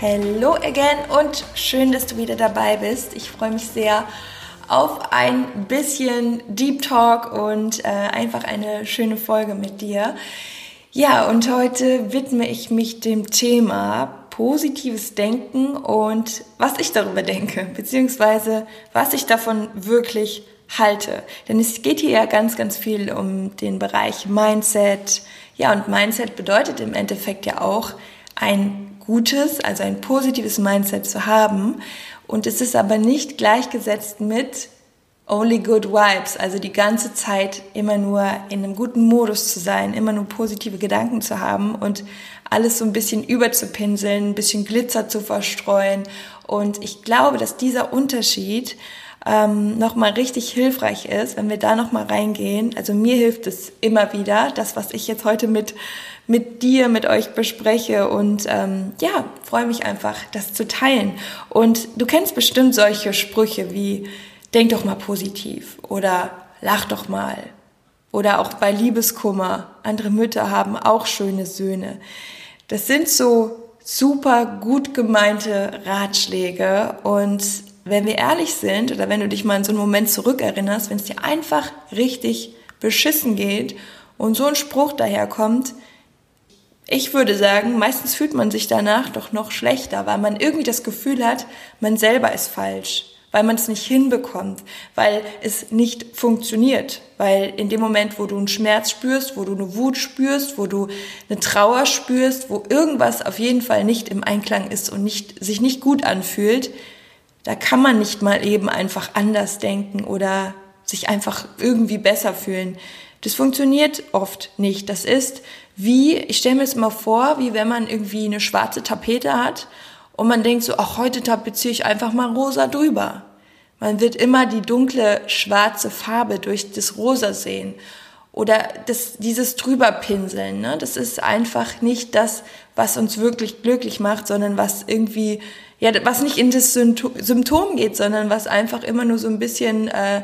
Hello again und schön, dass du wieder dabei bist. Ich freue mich sehr auf ein bisschen Deep Talk und äh, einfach eine schöne Folge mit dir. Ja, und heute widme ich mich dem Thema positives Denken und was ich darüber denke, beziehungsweise was ich davon wirklich halte. Denn es geht hier ja ganz, ganz viel um den Bereich Mindset. Ja, und Mindset bedeutet im Endeffekt ja auch ein gutes, also ein positives Mindset zu haben. Und es ist aber nicht gleichgesetzt mit only good vibes, also die ganze Zeit immer nur in einem guten Modus zu sein, immer nur positive Gedanken zu haben und alles so ein bisschen überzupinseln, ein bisschen Glitzer zu verstreuen. Und ich glaube, dass dieser Unterschied ähm, nochmal richtig hilfreich ist, wenn wir da nochmal reingehen. Also mir hilft es immer wieder, das, was ich jetzt heute mit mit dir, mit euch bespreche und ähm, ja, freue mich einfach, das zu teilen. Und du kennst bestimmt solche Sprüche wie denk doch mal positiv oder lach doch mal oder auch bei Liebeskummer. Andere Mütter haben auch schöne Söhne. Das sind so super gut gemeinte Ratschläge und wenn wir ehrlich sind oder wenn du dich mal in so einen Moment zurückerinnerst, wenn es dir einfach richtig beschissen geht und so ein Spruch daherkommt, ich würde sagen, meistens fühlt man sich danach doch noch schlechter, weil man irgendwie das Gefühl hat, man selber ist falsch, weil man es nicht hinbekommt, weil es nicht funktioniert, weil in dem Moment, wo du einen Schmerz spürst, wo du eine Wut spürst, wo du eine Trauer spürst, wo irgendwas auf jeden Fall nicht im Einklang ist und nicht, sich nicht gut anfühlt, da kann man nicht mal eben einfach anders denken oder sich einfach irgendwie besser fühlen. Das funktioniert oft nicht. Das ist wie, ich stelle mir es mal vor, wie wenn man irgendwie eine schwarze Tapete hat und man denkt so, ach, heute tapeziere ich einfach mal rosa drüber. Man wird immer die dunkle schwarze Farbe durch das Rosa sehen. Oder das, dieses drüberpinseln, ne? das ist einfach nicht das, was uns wirklich glücklich macht, sondern was irgendwie, ja, was nicht in das Symptom geht, sondern was einfach immer nur so ein bisschen, äh,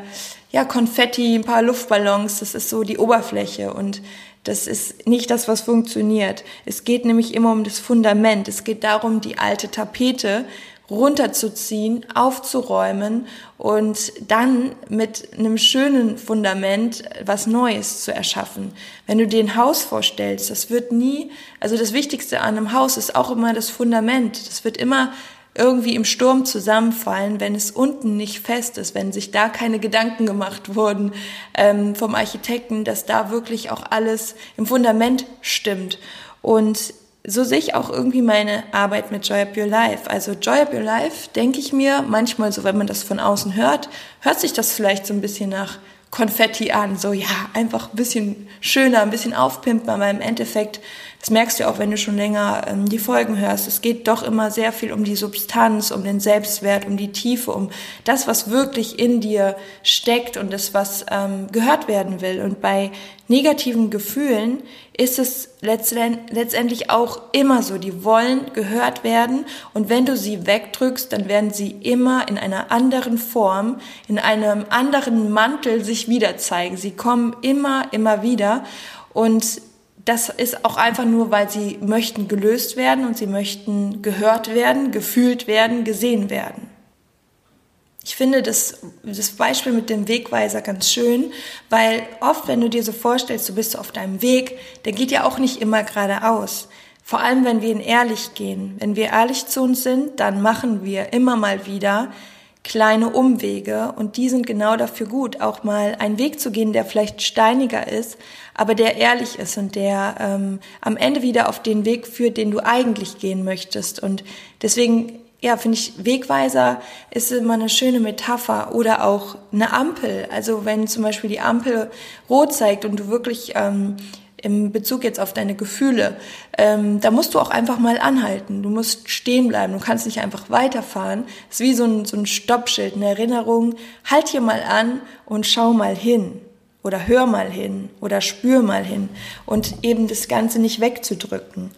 ja, Konfetti, ein paar Luftballons, das ist so die Oberfläche. Und das ist nicht das, was funktioniert. Es geht nämlich immer um das Fundament. Es geht darum, die alte Tapete runterzuziehen, aufzuräumen und dann mit einem schönen Fundament was Neues zu erschaffen. Wenn du dir ein Haus vorstellst, das wird nie, also das Wichtigste an einem Haus ist auch immer das Fundament. Das wird immer irgendwie im Sturm zusammenfallen, wenn es unten nicht fest ist, wenn sich da keine Gedanken gemacht wurden ähm, vom Architekten, dass da wirklich auch alles im Fundament stimmt. Und so sehe ich auch irgendwie meine Arbeit mit Joy Up Your Life. Also Joy Up Your Life, denke ich mir, manchmal so, wenn man das von außen hört, hört sich das vielleicht so ein bisschen nach Konfetti an. So, ja, einfach ein bisschen schöner, ein bisschen aufpimpen, aber im Endeffekt das merkst du auch, wenn du schon länger ähm, die Folgen hörst. Es geht doch immer sehr viel um die Substanz, um den Selbstwert, um die Tiefe, um das, was wirklich in dir steckt und das, was ähm, gehört werden will. Und bei negativen Gefühlen ist es letztendlich auch immer so. Die wollen gehört werden und wenn du sie wegdrückst, dann werden sie immer in einer anderen Form, in einem anderen Mantel sich wieder zeigen. Sie kommen immer, immer wieder und das ist auch einfach nur, weil sie möchten gelöst werden und sie möchten gehört werden, gefühlt werden, gesehen werden. Ich finde das, das Beispiel mit dem Wegweiser ganz schön, weil oft, wenn du dir so vorstellst, du bist auf deinem Weg, der geht ja auch nicht immer geradeaus. Vor allem, wenn wir ihn ehrlich gehen. Wenn wir ehrlich zu uns sind, dann machen wir immer mal wieder kleine Umwege und die sind genau dafür gut, auch mal einen Weg zu gehen, der vielleicht steiniger ist, aber der ehrlich ist und der ähm, am Ende wieder auf den Weg führt, den du eigentlich gehen möchtest. Und deswegen, ja, finde ich, Wegweiser ist immer eine schöne Metapher oder auch eine Ampel. Also wenn zum Beispiel die Ampel rot zeigt und du wirklich ähm, im Bezug jetzt auf deine Gefühle, ähm, da musst du auch einfach mal anhalten. Du musst stehen bleiben. Du kannst nicht einfach weiterfahren. Es ist wie so ein, so ein Stoppschild, eine Erinnerung. Halt hier mal an und schau mal hin. Oder hör mal hin. Oder spür mal hin. Und eben das Ganze nicht wegzudrücken.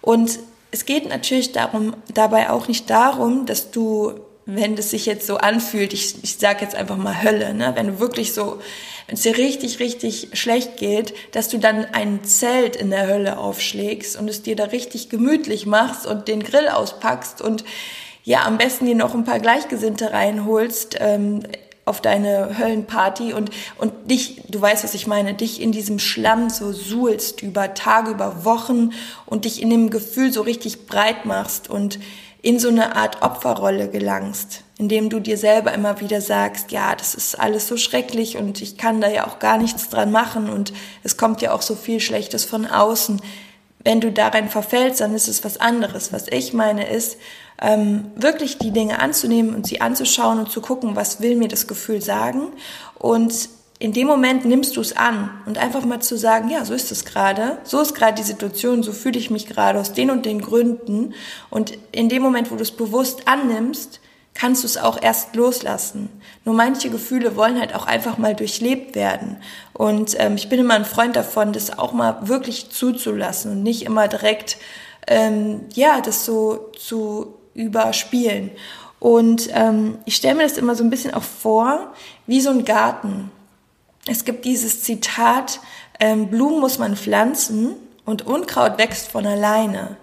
Und es geht natürlich darum, dabei auch nicht darum, dass du, wenn das sich jetzt so anfühlt, ich, ich sage jetzt einfach mal Hölle, ne? wenn du wirklich so wenn es dir richtig, richtig schlecht geht, dass du dann ein Zelt in der Hölle aufschlägst und es dir da richtig gemütlich machst und den Grill auspackst und ja, am besten dir noch ein paar Gleichgesinnte reinholst ähm, auf deine Höllenparty und, und dich, du weißt, was ich meine, dich in diesem Schlamm so suhlst über Tage, über Wochen und dich in dem Gefühl so richtig breit machst und in so eine Art Opferrolle gelangst, indem du dir selber immer wieder sagst, ja, das ist alles so schrecklich und ich kann da ja auch gar nichts dran machen und es kommt ja auch so viel Schlechtes von außen. Wenn du darin verfällst, dann ist es was anderes. Was ich meine ist, ähm, wirklich die Dinge anzunehmen und sie anzuschauen und zu gucken, was will mir das Gefühl sagen und in dem Moment nimmst du es an und einfach mal zu sagen, ja, so ist es gerade, so ist gerade die Situation, so fühle ich mich gerade aus den und den Gründen. Und in dem Moment, wo du es bewusst annimmst, kannst du es auch erst loslassen. Nur manche Gefühle wollen halt auch einfach mal durchlebt werden. Und ähm, ich bin immer ein Freund davon, das auch mal wirklich zuzulassen und nicht immer direkt, ähm, ja, das so zu überspielen. Und ähm, ich stelle mir das immer so ein bisschen auch vor, wie so ein Garten. Es gibt dieses Zitat, ähm, Blumen muss man pflanzen und Unkraut wächst von alleine.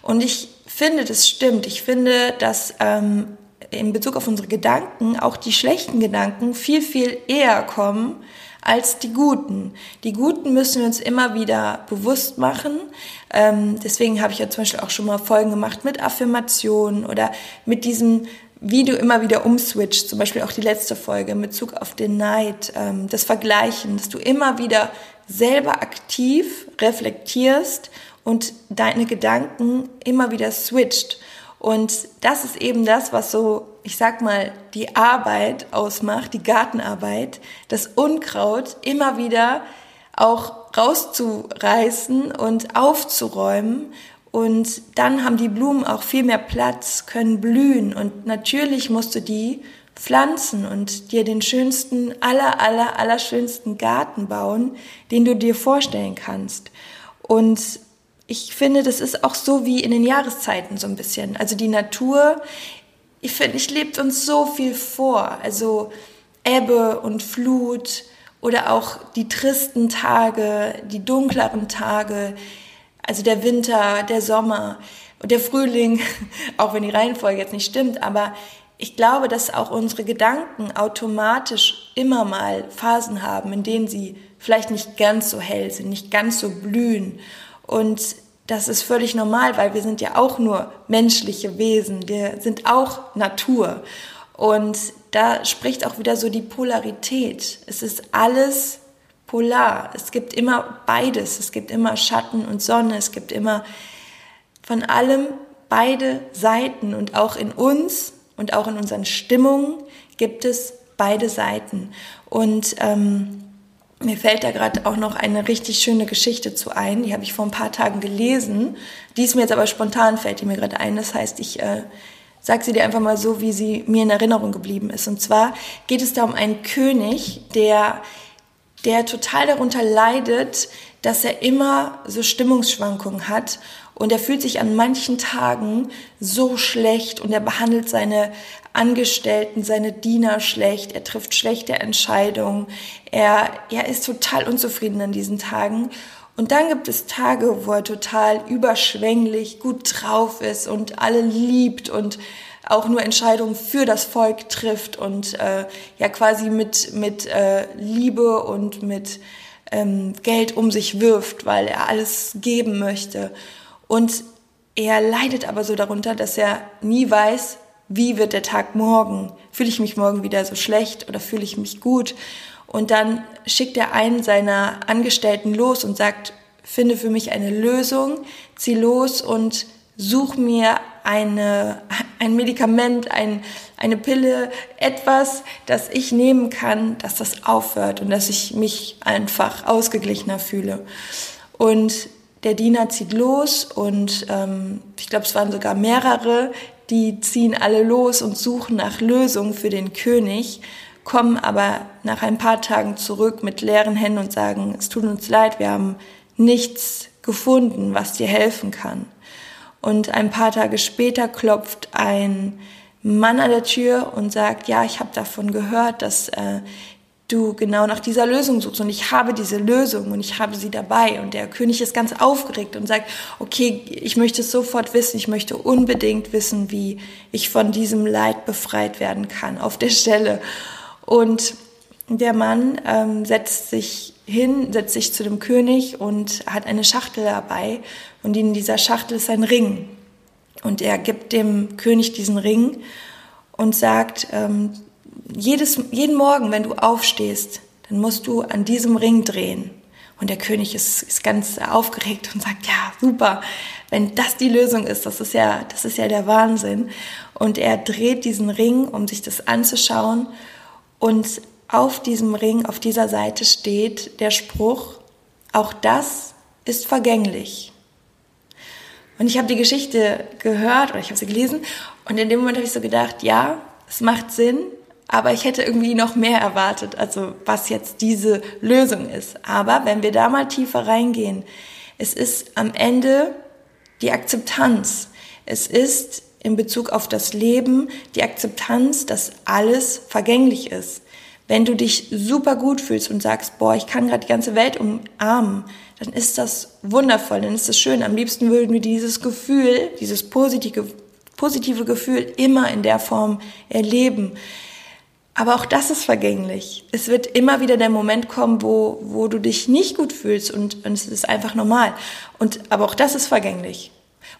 Und ich finde, das stimmt. Ich finde, dass ähm, in Bezug auf unsere Gedanken auch die schlechten Gedanken viel, viel eher kommen als die guten. Die guten müssen wir uns immer wieder bewusst machen. Ähm, deswegen habe ich ja zum Beispiel auch schon mal Folgen gemacht mit Affirmationen oder mit diesem wie du immer wieder umswitcht, zum Beispiel auch die letzte Folge in Bezug auf den Neid, ähm, das Vergleichen, dass du immer wieder selber aktiv reflektierst und deine Gedanken immer wieder switcht. Und das ist eben das, was so, ich sag mal, die Arbeit ausmacht, die Gartenarbeit, das Unkraut immer wieder auch rauszureißen und aufzuräumen und dann haben die Blumen auch viel mehr Platz, können blühen und natürlich musst du die pflanzen und dir den schönsten, aller, aller, aller schönsten Garten bauen, den du dir vorstellen kannst. Und ich finde, das ist auch so wie in den Jahreszeiten so ein bisschen. Also die Natur, ich finde, ich lebt uns so viel vor. Also Ebbe und Flut oder auch die tristen Tage, die dunkleren Tage, also der Winter, der Sommer und der Frühling, auch wenn die Reihenfolge jetzt nicht stimmt, aber ich glaube, dass auch unsere Gedanken automatisch immer mal Phasen haben, in denen sie vielleicht nicht ganz so hell sind, nicht ganz so blühen. Und das ist völlig normal, weil wir sind ja auch nur menschliche Wesen. Wir sind auch Natur. Und da spricht auch wieder so die Polarität. Es ist alles polar. Es gibt immer beides. Es gibt immer Schatten und Sonne. Es gibt immer von allem beide Seiten. Und auch in uns und auch in unseren Stimmungen gibt es beide Seiten. Und ähm, mir fällt da gerade auch noch eine richtig schöne Geschichte zu ein. Die habe ich vor ein paar Tagen gelesen. Die ist mir jetzt aber spontan, fällt die mir gerade ein. Das heißt, ich äh, sage sie dir einfach mal so, wie sie mir in Erinnerung geblieben ist. Und zwar geht es da um einen König, der der total darunter leidet, dass er immer so Stimmungsschwankungen hat. Und er fühlt sich an manchen Tagen so schlecht und er behandelt seine Angestellten, seine Diener schlecht, er trifft schlechte Entscheidungen, er, er ist total unzufrieden an diesen Tagen. Und dann gibt es Tage, wo er total überschwänglich, gut drauf ist und alle liebt und auch nur Entscheidungen für das Volk trifft und äh, ja quasi mit, mit äh, Liebe und mit ähm, Geld um sich wirft, weil er alles geben möchte. Und er leidet aber so darunter, dass er nie weiß, wie wird der Tag morgen? Fühle ich mich morgen wieder so schlecht oder fühle ich mich gut? Und dann schickt er einen seiner Angestellten los und sagt, finde für mich eine Lösung, zieh los und such mir eine, ein Medikament, ein, eine Pille, etwas, das ich nehmen kann, dass das aufhört und dass ich mich einfach ausgeglichener fühle. Und der Diener zieht los und ähm, ich glaube, es waren sogar mehrere, die ziehen alle los und suchen nach Lösungen für den König, kommen aber nach ein paar Tagen zurück mit leeren Händen und sagen, es tut uns leid, wir haben nichts gefunden, was dir helfen kann. Und ein paar Tage später klopft ein Mann an der Tür und sagt, ja, ich habe davon gehört, dass äh, du genau nach dieser Lösung suchst. Und ich habe diese Lösung und ich habe sie dabei. Und der König ist ganz aufgeregt und sagt, okay, ich möchte es sofort wissen, ich möchte unbedingt wissen, wie ich von diesem Leid befreit werden kann auf der Stelle. Und der Mann ähm, setzt sich hin, setzt sich zu dem König und hat eine Schachtel dabei und in dieser Schachtel ist ein Ring. Und er gibt dem König diesen Ring und sagt, ähm, jedes, jeden Morgen, wenn du aufstehst, dann musst du an diesem Ring drehen. Und der König ist, ist ganz aufgeregt und sagt, ja, super, wenn das die Lösung ist, das ist ja, das ist ja der Wahnsinn. Und er dreht diesen Ring, um sich das anzuschauen. Und auf diesem Ring, auf dieser Seite steht der Spruch, auch das ist vergänglich. Und ich habe die Geschichte gehört oder ich habe sie gelesen und in dem Moment habe ich so gedacht, ja, es macht Sinn, aber ich hätte irgendwie noch mehr erwartet, also was jetzt diese Lösung ist. Aber wenn wir da mal tiefer reingehen, es ist am Ende die Akzeptanz. Es ist in Bezug auf das Leben die Akzeptanz, dass alles vergänglich ist. Wenn du dich super gut fühlst und sagst, boah, ich kann gerade die ganze Welt umarmen, dann ist das wundervoll, dann ist das schön. Am liebsten würden wir dieses Gefühl, dieses positive, positive Gefühl immer in der Form erleben. Aber auch das ist vergänglich. Es wird immer wieder der Moment kommen, wo, wo du dich nicht gut fühlst und, und es ist einfach normal. Und, aber auch das ist vergänglich.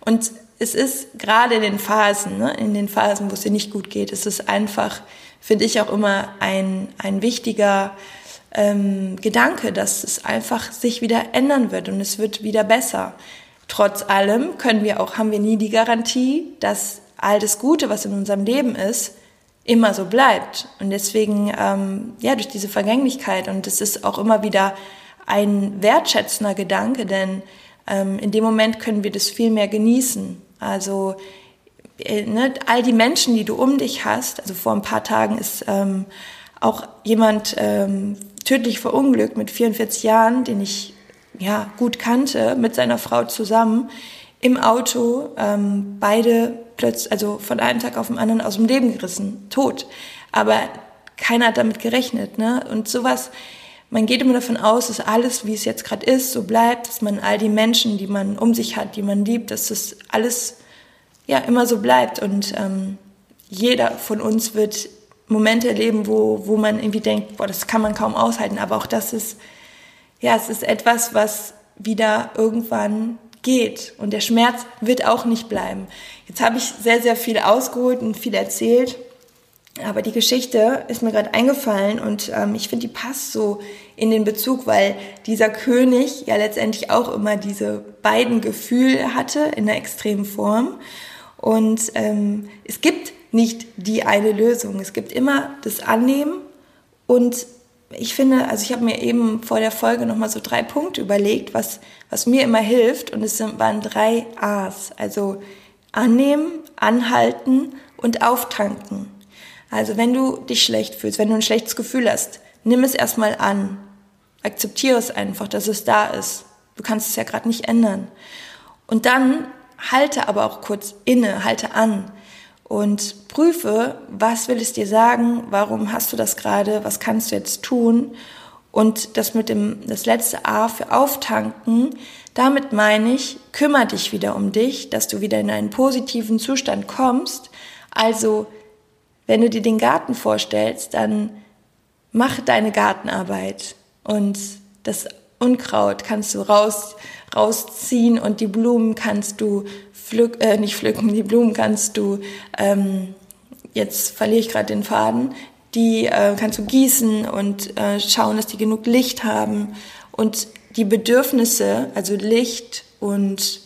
Und es ist gerade in den Phasen, ne, in den Phasen, wo es dir nicht gut geht, es ist einfach, finde ich auch immer ein, ein wichtiger ähm, Gedanke, dass es einfach sich wieder ändern wird und es wird wieder besser. Trotz allem können wir auch, haben wir nie die Garantie, dass all das Gute, was in unserem Leben ist, immer so bleibt. Und deswegen, ähm, ja, durch diese Vergänglichkeit und es ist auch immer wieder ein wertschätzender Gedanke, denn ähm, in dem Moment können wir das viel mehr genießen. Also äh, ne, all die Menschen, die du um dich hast, also vor ein paar Tagen ist ähm, auch jemand ähm, tödlich verunglückt mit 44 Jahren, den ich ja gut kannte, mit seiner Frau zusammen im Auto, ähm, beide plötzlich, also von einem Tag auf den anderen aus dem Leben gerissen, tot. Aber keiner hat damit gerechnet, ne? Und sowas, man geht immer davon aus, dass alles, wie es jetzt gerade ist, so bleibt, dass man all die Menschen, die man um sich hat, die man liebt, dass das alles ja immer so bleibt. Und ähm, jeder von uns wird Momente erleben, wo, wo man irgendwie denkt, boah, das kann man kaum aushalten. Aber auch das ist, ja, es ist etwas, was wieder irgendwann geht. Und der Schmerz wird auch nicht bleiben. Jetzt habe ich sehr, sehr viel ausgeholt und viel erzählt. Aber die Geschichte ist mir gerade eingefallen und ähm, ich finde, die passt so in den Bezug, weil dieser König ja letztendlich auch immer diese beiden Gefühle hatte in der extremen Form. Und ähm, es gibt nicht die eine Lösung. Es gibt immer das Annehmen und ich finde, also ich habe mir eben vor der Folge nochmal so drei Punkte überlegt, was, was mir immer hilft und es waren drei A's. Also annehmen, anhalten und auftanken. Also wenn du dich schlecht fühlst, wenn du ein schlechtes Gefühl hast, nimm es erstmal an. Akzeptiere es einfach, dass es da ist. Du kannst es ja gerade nicht ändern. Und dann halte aber auch kurz inne, halte an und prüfe, was will es dir sagen, warum hast du das gerade, was kannst du jetzt tun und das mit dem, das letzte A für auftanken, damit meine ich, kümmere dich wieder um dich, dass du wieder in einen positiven Zustand kommst. Also, wenn du dir den Garten vorstellst, dann mach deine Gartenarbeit und das Unkraut kannst du raus, rausziehen und die Blumen kannst du pflück, äh, nicht pflücken, die Blumen kannst du, ähm, jetzt verliere ich gerade den Faden, die äh, kannst du gießen und äh, schauen, dass die genug Licht haben. Und die Bedürfnisse, also Licht und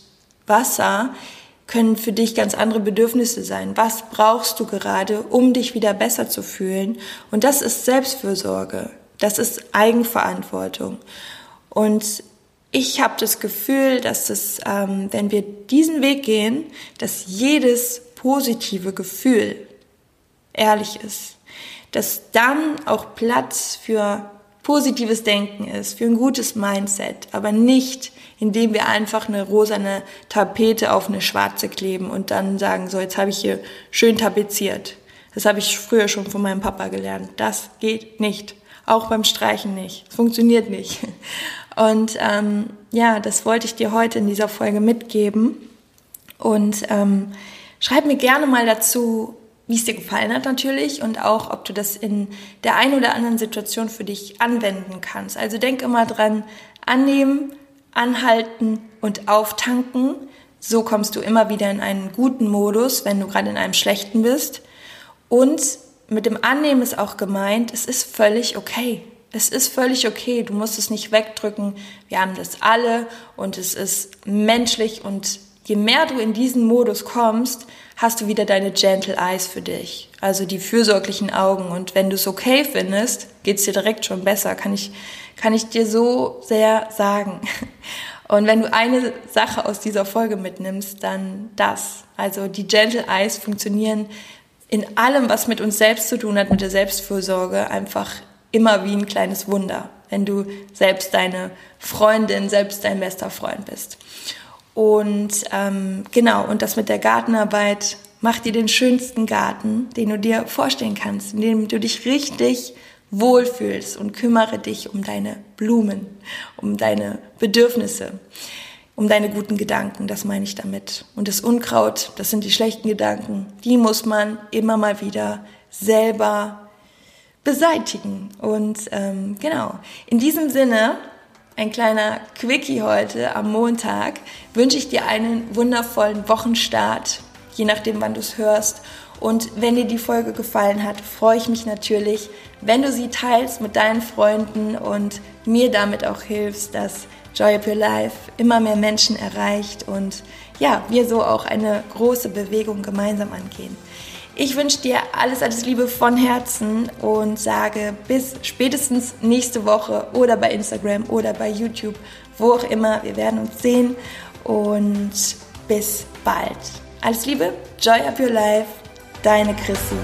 Wasser, können für dich ganz andere Bedürfnisse sein. Was brauchst du gerade, um dich wieder besser zu fühlen? Und das ist Selbstfürsorge. Das ist Eigenverantwortung. Und ich habe das Gefühl, dass es, ähm, wenn wir diesen Weg gehen, dass jedes positive Gefühl ehrlich ist, dass dann auch Platz für positives Denken ist, für ein gutes Mindset, aber nicht, indem wir einfach eine rosane Tapete auf eine schwarze kleben und dann sagen, so jetzt habe ich hier schön tapeziert. Das habe ich früher schon von meinem Papa gelernt. Das geht nicht. Auch beim Streichen nicht. Es funktioniert nicht. Und ähm, ja, das wollte ich dir heute in dieser Folge mitgeben. Und ähm, schreib mir gerne mal dazu, wie es dir gefallen hat natürlich und auch, ob du das in der einen oder anderen Situation für dich anwenden kannst. Also denk immer dran, annehmen, anhalten und auftanken. So kommst du immer wieder in einen guten Modus, wenn du gerade in einem schlechten bist. Und mit dem Annehmen ist auch gemeint, es ist völlig okay. Es ist völlig okay, du musst es nicht wegdrücken. Wir haben das alle und es ist menschlich und je mehr du in diesen Modus kommst, hast du wieder deine Gentle Eyes für dich, also die fürsorglichen Augen. Und wenn du es okay findest, geht's dir direkt schon besser, kann ich, kann ich dir so sehr sagen. Und wenn du eine Sache aus dieser Folge mitnimmst, dann das. Also die Gentle Eyes funktionieren in allem, was mit uns selbst zu tun hat, mit der Selbstfürsorge, einfach immer wie ein kleines Wunder, wenn du selbst deine Freundin, selbst dein bester Freund bist. Und ähm, genau, und das mit der Gartenarbeit, mach dir den schönsten Garten, den du dir vorstellen kannst, in dem du dich richtig wohlfühlst und kümmere dich um deine Blumen, um deine Bedürfnisse um deine guten Gedanken, das meine ich damit. Und das Unkraut, das sind die schlechten Gedanken, die muss man immer mal wieder selber beseitigen. Und ähm, genau, in diesem Sinne, ein kleiner Quickie heute am Montag, wünsche ich dir einen wundervollen Wochenstart, je nachdem, wann du es hörst. Und wenn dir die Folge gefallen hat, freue ich mich natürlich, wenn du sie teilst mit deinen Freunden und mir damit auch hilfst, dass Joy of Your Life immer mehr Menschen erreicht und ja, wir so auch eine große Bewegung gemeinsam angehen. Ich wünsche dir alles, alles Liebe von Herzen und sage bis spätestens nächste Woche oder bei Instagram oder bei YouTube, wo auch immer. Wir werden uns sehen und bis bald. Alles Liebe, Joy of Your Life, deine Chrissy.